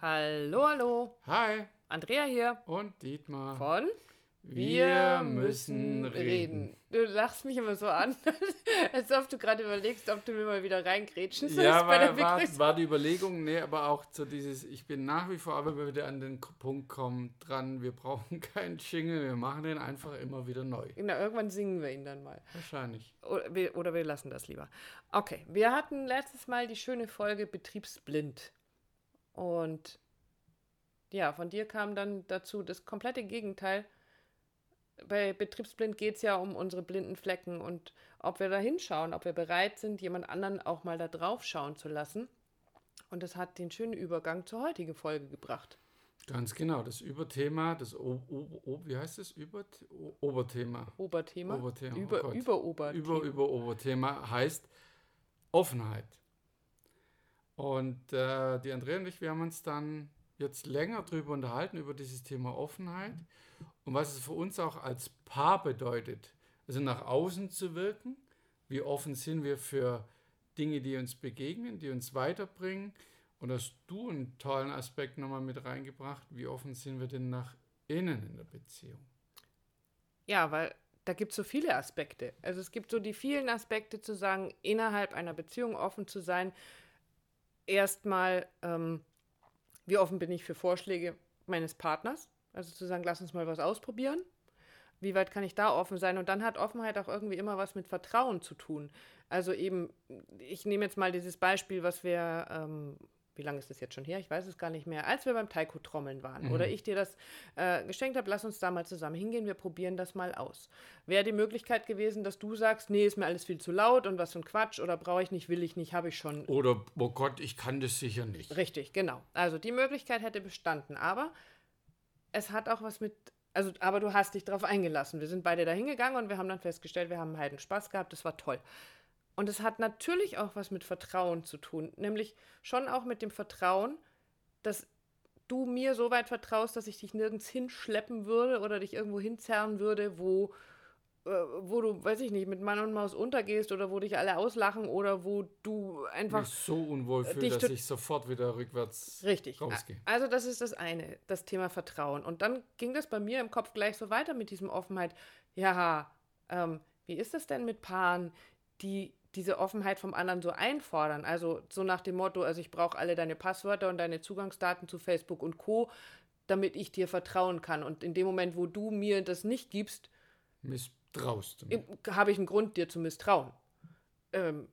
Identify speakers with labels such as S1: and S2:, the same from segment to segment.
S1: Hallo, hallo.
S2: Hi.
S1: Andrea hier.
S2: Und Dietmar.
S1: Von Wir müssen reden. Du lachst mich immer so an, als ob du gerade überlegst, ob du mir mal wieder reingrätschen sollst
S2: ja,
S1: bei der
S2: war, war, war die Überlegung, nee, aber auch so dieses, ich bin nach wie vor, aber wenn wir wieder an den Punkt kommen, dran, wir brauchen keinen Jingle, wir machen den einfach immer wieder neu.
S1: Na, irgendwann singen wir ihn dann mal.
S2: Wahrscheinlich.
S1: Oder wir, oder wir lassen das lieber. Okay, wir hatten letztes Mal die schöne Folge Betriebsblind. Und ja, von dir kam dann dazu das komplette Gegenteil. Bei Betriebsblind geht es ja um unsere blinden Flecken und ob wir da hinschauen, ob wir bereit sind, jemand anderen auch mal da drauf schauen zu lassen. Und das hat den schönen Übergang zur heutigen Folge gebracht.
S2: Ganz genau, das Überthema, das o, o, o, wie heißt das? Über, o, Oberthema.
S1: Oberthema.
S2: Oberthema. oh
S1: Über,
S2: Gott.
S1: über Oberthema.
S2: Über, über Oberthema heißt Offenheit. Und äh, die Andrea und ich, wir haben uns dann jetzt länger darüber unterhalten, über dieses Thema Offenheit und was es für uns auch als Paar bedeutet. Also nach außen zu wirken, wie offen sind wir für Dinge, die uns begegnen, die uns weiterbringen. Und hast du einen tollen Aspekt nochmal mit reingebracht, wie offen sind wir denn nach innen in der Beziehung?
S1: Ja, weil da gibt es so viele Aspekte. Also es gibt so die vielen Aspekte zu sagen, innerhalb einer Beziehung offen zu sein. Erstmal, ähm, wie offen bin ich für Vorschläge meines Partners? Also zu sagen, lass uns mal was ausprobieren. Wie weit kann ich da offen sein? Und dann hat Offenheit auch irgendwie immer was mit Vertrauen zu tun. Also eben, ich nehme jetzt mal dieses Beispiel, was wir, ähm, wie lange ist das jetzt schon her? Ich weiß es gar nicht mehr. Als wir beim Taiko-Trommeln waren
S2: Mhm.
S1: oder ich dir das äh, geschenkt habe, lass uns da mal zusammen hingehen, wir probieren das mal aus. Wäre die Möglichkeit gewesen, dass du sagst, nee, ist mir alles viel zu laut und was für ein Quatsch oder brauche ich nicht, will ich nicht, habe ich schon.
S2: Oder, oh Gott, ich kann das sicher nicht.
S1: Richtig, genau. Also die Möglichkeit hätte bestanden, aber es hat auch was mit, also, aber du hast dich darauf eingelassen. Wir sind beide da hingegangen und wir haben dann festgestellt, wir haben einen heiden Spaß gehabt, das war toll. Und es hat natürlich auch was mit Vertrauen zu tun, nämlich schon auch mit dem Vertrauen, dass du mir so weit vertraust, dass ich dich nirgends hinschleppen würde oder dich irgendwo hinzerren würde, wo, äh, wo du, weiß ich nicht, mit Mann und Maus untergehst oder wo dich alle auslachen oder wo du einfach
S2: mich so unwohl fühle,
S1: dich
S2: dass ich sofort wieder rückwärts
S1: Richtig.
S2: rausgehe.
S1: Also das ist das eine, das Thema Vertrauen. Und dann ging das bei mir im Kopf gleich so weiter mit diesem Offenheit. Ja, ähm, wie ist das denn mit Paaren, die diese Offenheit vom anderen so einfordern? Also so nach dem Motto, also ich brauche alle deine Passwörter und deine Zugangsdaten zu Facebook und Co., damit ich dir vertrauen kann. Und in dem Moment, wo du mir das nicht gibst,
S2: Misstraust
S1: habe ich einen Grund, dir zu misstrauen. Ähm,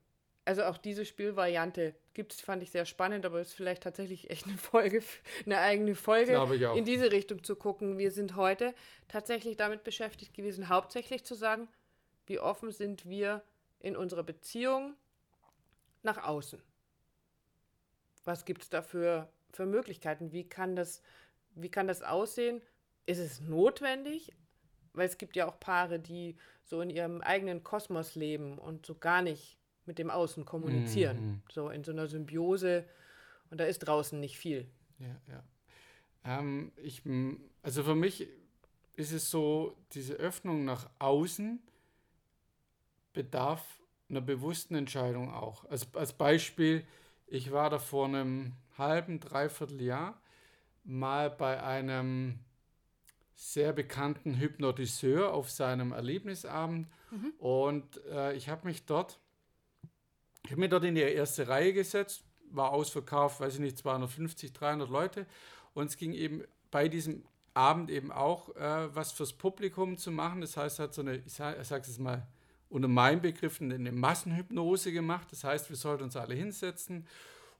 S1: also auch diese Spielvariante gibt es, fand ich sehr spannend, aber ist vielleicht tatsächlich echt eine Folge, eine eigene Folge, in diese Richtung zu gucken. Wir sind heute tatsächlich damit beschäftigt gewesen, hauptsächlich zu sagen, wie offen sind wir in unserer Beziehung nach außen. Was gibt es da für, für Möglichkeiten? Wie kann, das, wie kann das aussehen? Ist es notwendig? Weil es gibt ja auch Paare, die so in ihrem eigenen Kosmos leben und so gar nicht mit dem Außen kommunizieren.
S2: Mhm.
S1: So in so einer Symbiose. Und da ist draußen nicht viel.
S2: Ja, ja. Ähm, ich, also für mich ist es so, diese Öffnung nach außen bedarf einer bewussten Entscheidung auch. Als, als Beispiel, ich war da vor einem halben, dreiviertel Jahr mal bei einem sehr bekannten Hypnotiseur auf seinem Erlebnisabend und äh, ich habe mich dort, ich habe mich dort in die erste Reihe gesetzt, war ausverkauft, weiß ich nicht, 250, 300 Leute und es ging eben bei diesem Abend eben auch äh, was fürs Publikum zu machen. Das heißt, er hat so eine, ich sage es mal unter meinen Begriffen, eine Massenhypnose gemacht. Das heißt, wir sollten uns alle hinsetzen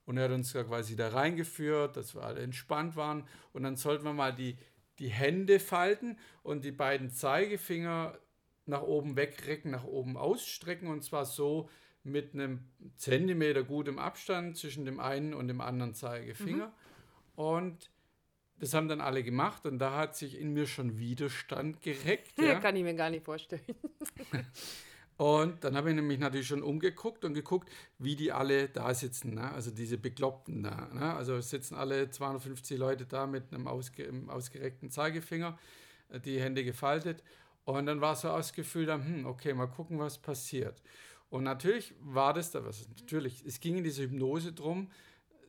S2: und er hat uns quasi da reingeführt, dass wir alle entspannt waren und dann sollten wir mal die, die Hände falten und die beiden Zeigefinger nach oben wegrecken, nach oben ausstrecken und zwar so mit einem Zentimeter gutem Abstand zwischen dem einen und dem anderen Zeigefinger. Und das haben dann alle gemacht und da hat sich in mir schon Widerstand gereckt. Ja?
S1: Kann ich mir gar nicht vorstellen.
S2: Und dann habe ich nämlich natürlich schon umgeguckt und geguckt, wie die alle da sitzen. Ne? Also diese Bekloppten da. Ne? Also sitzen alle 250 Leute da mit einem ausge ausgereckten Zeigefinger, äh, die Hände gefaltet. Und dann war so dann, hm, okay, mal gucken, was passiert. Und natürlich war das da was. Natürlich, es ging in dieser Hypnose drum,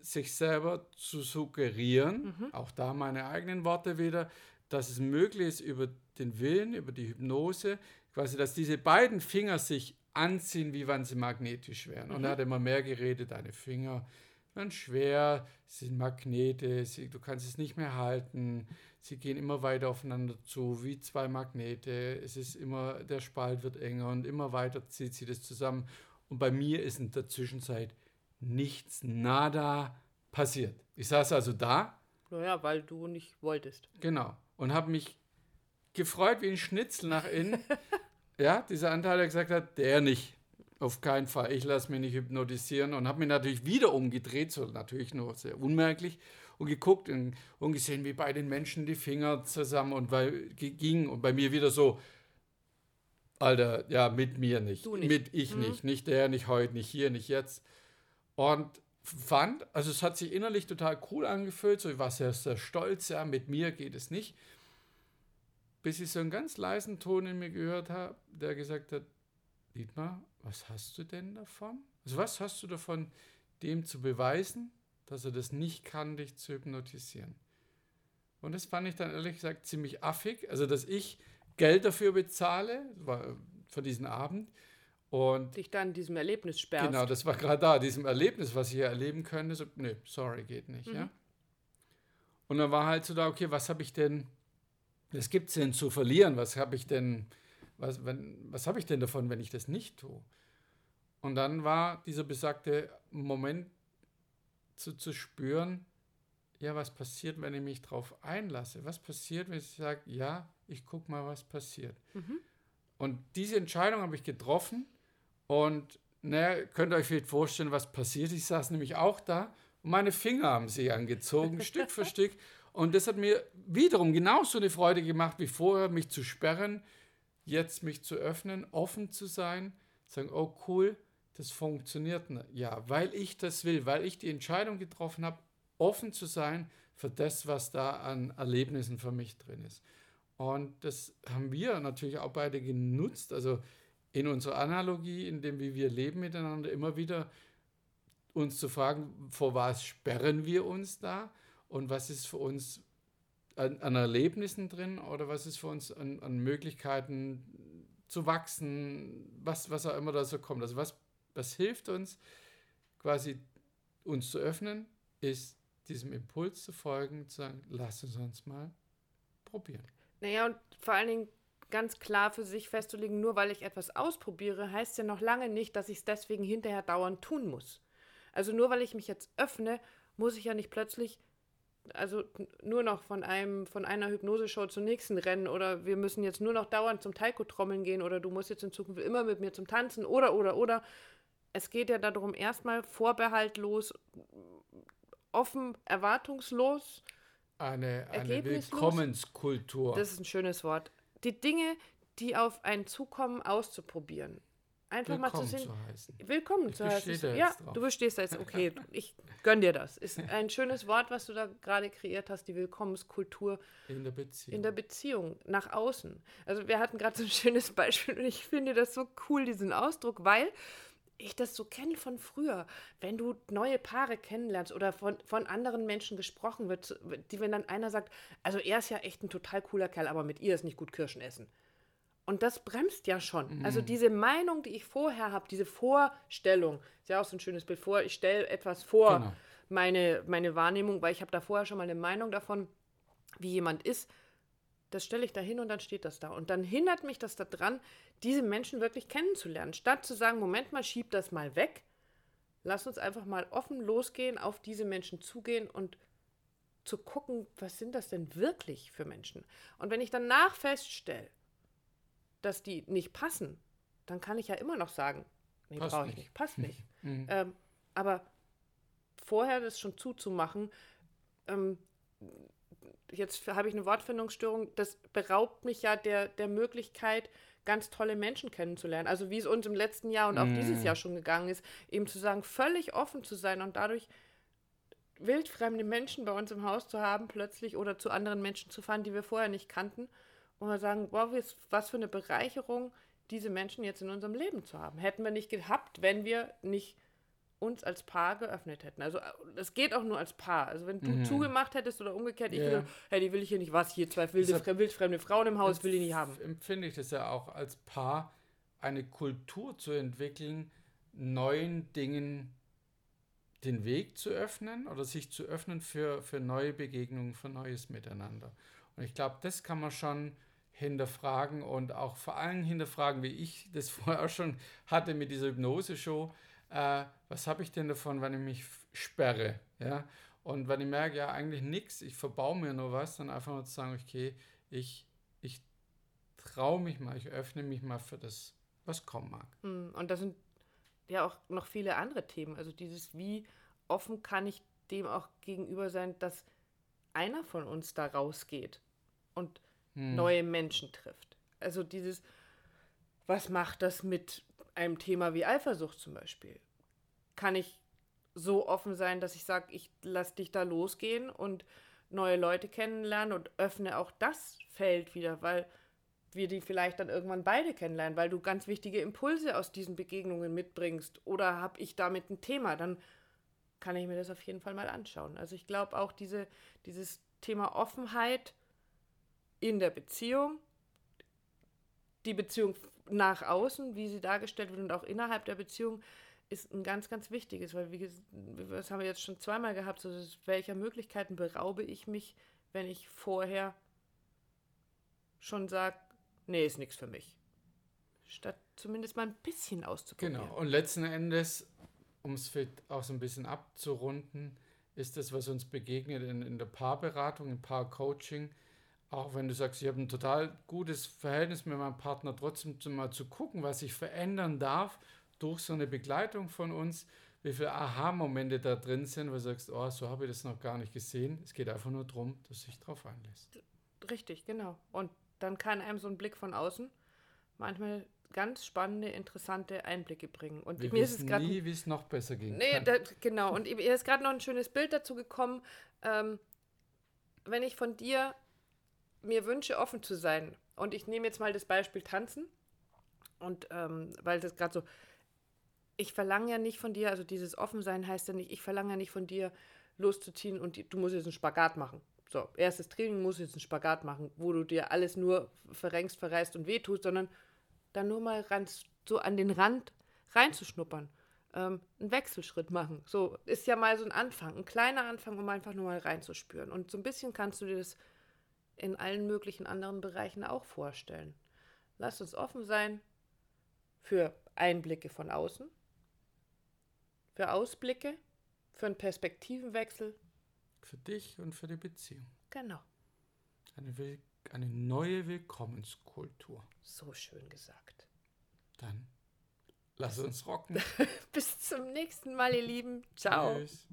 S2: sich selber zu suggerieren, mhm. auch da meine eigenen Worte wieder, dass es möglich ist über den Willen, über die Hypnose, quasi, dass diese beiden Finger sich anziehen, wie wenn sie magnetisch wären. Mhm. Und er hat immer mehr geredet, deine Finger werden schwer, sind Magnete, sie, du kannst es nicht mehr halten, sie gehen immer weiter aufeinander zu, wie zwei Magnete. Es ist immer, der Spalt wird enger und immer weiter zieht sie das zusammen. Und bei mir ist in der Zwischenzeit nichts, nada passiert. Ich saß also da.
S1: Naja, weil du nicht wolltest.
S2: Genau. Und habe mich gefreut wie ein Schnitzel nach innen. ja, dieser Anteil, der gesagt hat, der nicht. Auf keinen Fall. Ich lasse mich nicht hypnotisieren und habe mich natürlich wieder umgedreht, so natürlich nur sehr unmerklich, und geguckt und, und gesehen, wie bei den Menschen die Finger zusammen und bei, ging und bei mir wieder so, Alter, ja, mit mir nicht. nicht. Mit ich mhm. nicht. Nicht der, nicht heute, nicht hier, nicht jetzt. Und fand, also es hat sich innerlich total cool angefühlt, so ich war sehr, sehr stolz, ja, mit mir geht es nicht. Bis ich so einen ganz leisen Ton in mir gehört habe, der gesagt hat, Dietmar, was hast du denn davon? Also was hast du davon, dem zu beweisen, dass er das nicht kann, dich zu hypnotisieren? Und das fand ich dann ehrlich gesagt ziemlich affig, also dass ich Geld dafür bezahle, war für diesen Abend, und
S1: dich dann diesem Erlebnis sperrst.
S2: Genau, das war gerade da, diesem Erlebnis, was ich hier erleben könnte. So, nee, sorry, geht nicht. Mhm. Ja? Und dann war halt so da, okay, was habe ich denn, was gibt es denn zu verlieren? Was habe ich denn, was, was habe ich denn davon, wenn ich das nicht tue? Und dann war dieser besagte Moment zu, zu spüren, ja, was passiert, wenn ich mich darauf einlasse? Was passiert, wenn ich sage, ja, ich gucke mal, was passiert? Mhm. Und diese Entscheidung habe ich getroffen und naja, könnt ihr euch vielleicht vorstellen, was passiert. Ich saß nämlich auch da und meine Finger haben sich angezogen, Stück für Stück. Und das hat mir wiederum genauso eine Freude gemacht wie vorher, mich zu sperren, jetzt mich zu öffnen, offen zu sein, sagen, oh cool, das funktioniert. Ja, weil ich das will, weil ich die Entscheidung getroffen habe, offen zu sein für das, was da an Erlebnissen für mich drin ist. Und das haben wir natürlich auch beide genutzt. Also in unserer Analogie, in dem wie wir leben miteinander, immer wieder uns zu fragen, vor was sperren wir uns da und was ist für uns an, an Erlebnissen drin oder was ist für uns an, an, Möglichkeiten zu wachsen, was, was auch immer da so kommt. Also was, was hilft uns quasi uns zu öffnen, ist diesem Impuls zu folgen, zu sagen, lass uns uns mal probieren.
S1: Naja, und vor allen Dingen ganz klar für sich festzulegen, nur weil ich etwas ausprobiere, heißt ja noch lange nicht, dass ich es deswegen hinterher dauernd tun muss. Also nur weil ich mich jetzt öffne, muss ich ja nicht plötzlich also nur noch von einem von einer Hypnoseshow zur nächsten rennen oder wir müssen jetzt nur noch dauernd zum Taiko trommeln gehen oder du musst jetzt in Zukunft immer mit mir zum Tanzen oder oder oder es geht ja darum erstmal vorbehaltlos offen erwartungslos
S2: eine, eine Willkommenskultur.
S1: Das ist ein schönes Wort die Dinge, die auf einen zukommen, auszuprobieren. Einfach willkommen mal zu sehen. Zu heißen. Willkommen ich zu heißen. Ja, drauf. du bestehst da jetzt. Okay, ich gönn dir das. Ist ein schönes Wort, was du da gerade kreiert hast, die Willkommenskultur.
S2: In der Beziehung.
S1: In der Beziehung, nach außen. Also wir hatten gerade so ein schönes Beispiel und ich finde das so cool, diesen Ausdruck, weil ich das so kenne von früher, wenn du neue Paare kennenlernst oder von, von anderen Menschen gesprochen wird, die, wenn dann einer sagt, also er ist ja echt ein total cooler Kerl, aber mit ihr ist nicht gut Kirschen essen. Und das bremst ja schon. Mhm. Also diese Meinung, die ich vorher habe, diese Vorstellung, ist ja auch so ein schönes Bild vor, ich stelle etwas vor, genau. meine, meine Wahrnehmung, weil ich habe da vorher schon mal eine Meinung davon, wie jemand ist, das stelle ich da hin und dann steht das da. Und dann hindert mich das daran, diese Menschen wirklich kennenzulernen. Statt zu sagen, Moment mal, schieb das mal weg, lass uns einfach mal offen losgehen, auf diese Menschen zugehen und zu gucken, was sind das denn wirklich für Menschen. Und wenn ich danach feststelle, dass die nicht passen, dann kann ich ja immer noch sagen, nee, brauche ich nicht, passt nicht. Mhm. Ähm, aber vorher das schon zuzumachen, ähm, jetzt habe ich eine Wortfindungsstörung, das beraubt mich ja der, der Möglichkeit, ganz tolle Menschen kennenzulernen. Also wie es uns im letzten Jahr und auch mm. dieses Jahr schon gegangen ist, eben zu sagen, völlig offen zu sein und dadurch wildfremde Menschen bei uns im Haus zu haben, plötzlich oder zu anderen Menschen zu fahren, die wir vorher nicht kannten. Und wir sagen, wow, was für eine Bereicherung, diese Menschen jetzt in unserem Leben zu haben. Hätten wir nicht gehabt, wenn wir nicht uns als Paar geöffnet hätten. Also das geht auch nur als Paar. Also wenn du
S2: Mhm.
S1: zugemacht hättest oder umgekehrt, ich
S2: Ja.
S1: gesagt, hey, die will ich hier nicht, was hier, zwei wilde,
S2: Deshalb-
S1: fre- wildfremde Frauen im Haus will ich nicht haben.
S2: Empfinde ich das ja auch als Paar, eine Kultur zu entwickeln, neuen Dingen den Weg zu öffnen oder sich zu öffnen für, für neue Begegnungen, für neues Miteinander. Und ich glaube, das kann man schon hinterfragen und auch vor allem hinterfragen, wie ich das vorher auch schon hatte mit dieser Hypnose-Show. Äh, was habe ich denn davon, wenn ich mich sperre? Ja? Und wenn ich merke, ja, eigentlich nichts, ich verbaue mir nur was, dann einfach nur zu sagen, okay, ich, ich traue mich mal, ich öffne mich mal für das, was kommen mag.
S1: Hm, Und da sind ja auch noch viele andere Themen. Also dieses, wie offen kann ich dem auch gegenüber sein, dass einer von uns da rausgeht und neue Menschen trifft. Also dieses, was macht das mit einem Thema wie Eifersucht zum Beispiel? Kann ich so offen sein, dass ich sage, ich lass dich da losgehen und neue Leute kennenlernen und öffne auch das Feld wieder, weil wir die vielleicht dann irgendwann beide kennenlernen, weil du ganz wichtige Impulse aus diesen Begegnungen mitbringst oder habe ich damit ein Thema, dann kann ich mir das auf jeden Fall mal anschauen. Also ich glaube auch diese, dieses Thema Offenheit in der Beziehung, die Beziehung nach außen, wie sie dargestellt wird und auch innerhalb der Beziehung, ist ein ganz, ganz wichtiges, weil wie das haben wir jetzt schon zweimal gehabt, so welcher Möglichkeiten beraube ich mich, wenn ich vorher schon sage, nee, ist nichts für mich. Statt zumindest mal ein bisschen auszuprobieren.
S2: Genau. Und letzten Endes, um es auch so ein bisschen abzurunden, ist das, was uns begegnet in, in der Paarberatung, im Paarcoaching, auch wenn du sagst, ich habe ein total gutes Verhältnis mit meinem Partner, trotzdem mal zu gucken, was sich verändern darf durch so eine Begleitung von uns, wie viele Aha-Momente da drin sind, wo du sagst, oh, so habe ich das noch gar nicht gesehen. Es geht einfach nur darum, dass du dich drauf einlässt.
S1: Richtig, genau. Und dann kann einem so ein Blick von außen manchmal ganz spannende, interessante Einblicke bringen. Und
S2: Wir
S1: mir ist es
S2: wissen
S1: gerade
S2: nie, wie es noch besser gehen
S1: Nee, da, genau. Und mir ist gerade noch ein schönes Bild dazu gekommen. Ähm, wenn ich von dir mir wünsche, offen zu sein, und ich nehme jetzt mal das Beispiel Tanzen, und ähm, weil das gerade so, ich verlange ja nicht von dir, also dieses Offensein heißt ja nicht, ich verlange ja nicht von dir loszuziehen und du musst jetzt einen Spagat machen. So, erstes Training musst du jetzt einen Spagat machen, wo du dir alles nur verrenkst, verreißt und wehtust, sondern dann nur mal ganz so an den Rand reinzuschnuppern. Ähm, einen Wechselschritt machen. So ist ja mal so ein Anfang, ein kleiner Anfang, um einfach nur mal reinzuspüren. Und so ein bisschen kannst du dir das in allen möglichen anderen Bereichen auch vorstellen. Lass uns offen sein für Einblicke von außen, für Ausblicke, für einen Perspektivenwechsel.
S2: Für dich und für die Beziehung.
S1: Genau,
S2: Eine, Will eine neue Willkommenskultur.
S1: so schön gesagt.
S2: Dann lass uns rocken.
S1: Bis zum nächsten Mal, ihr Lieben. Ciao.
S2: Tschüss.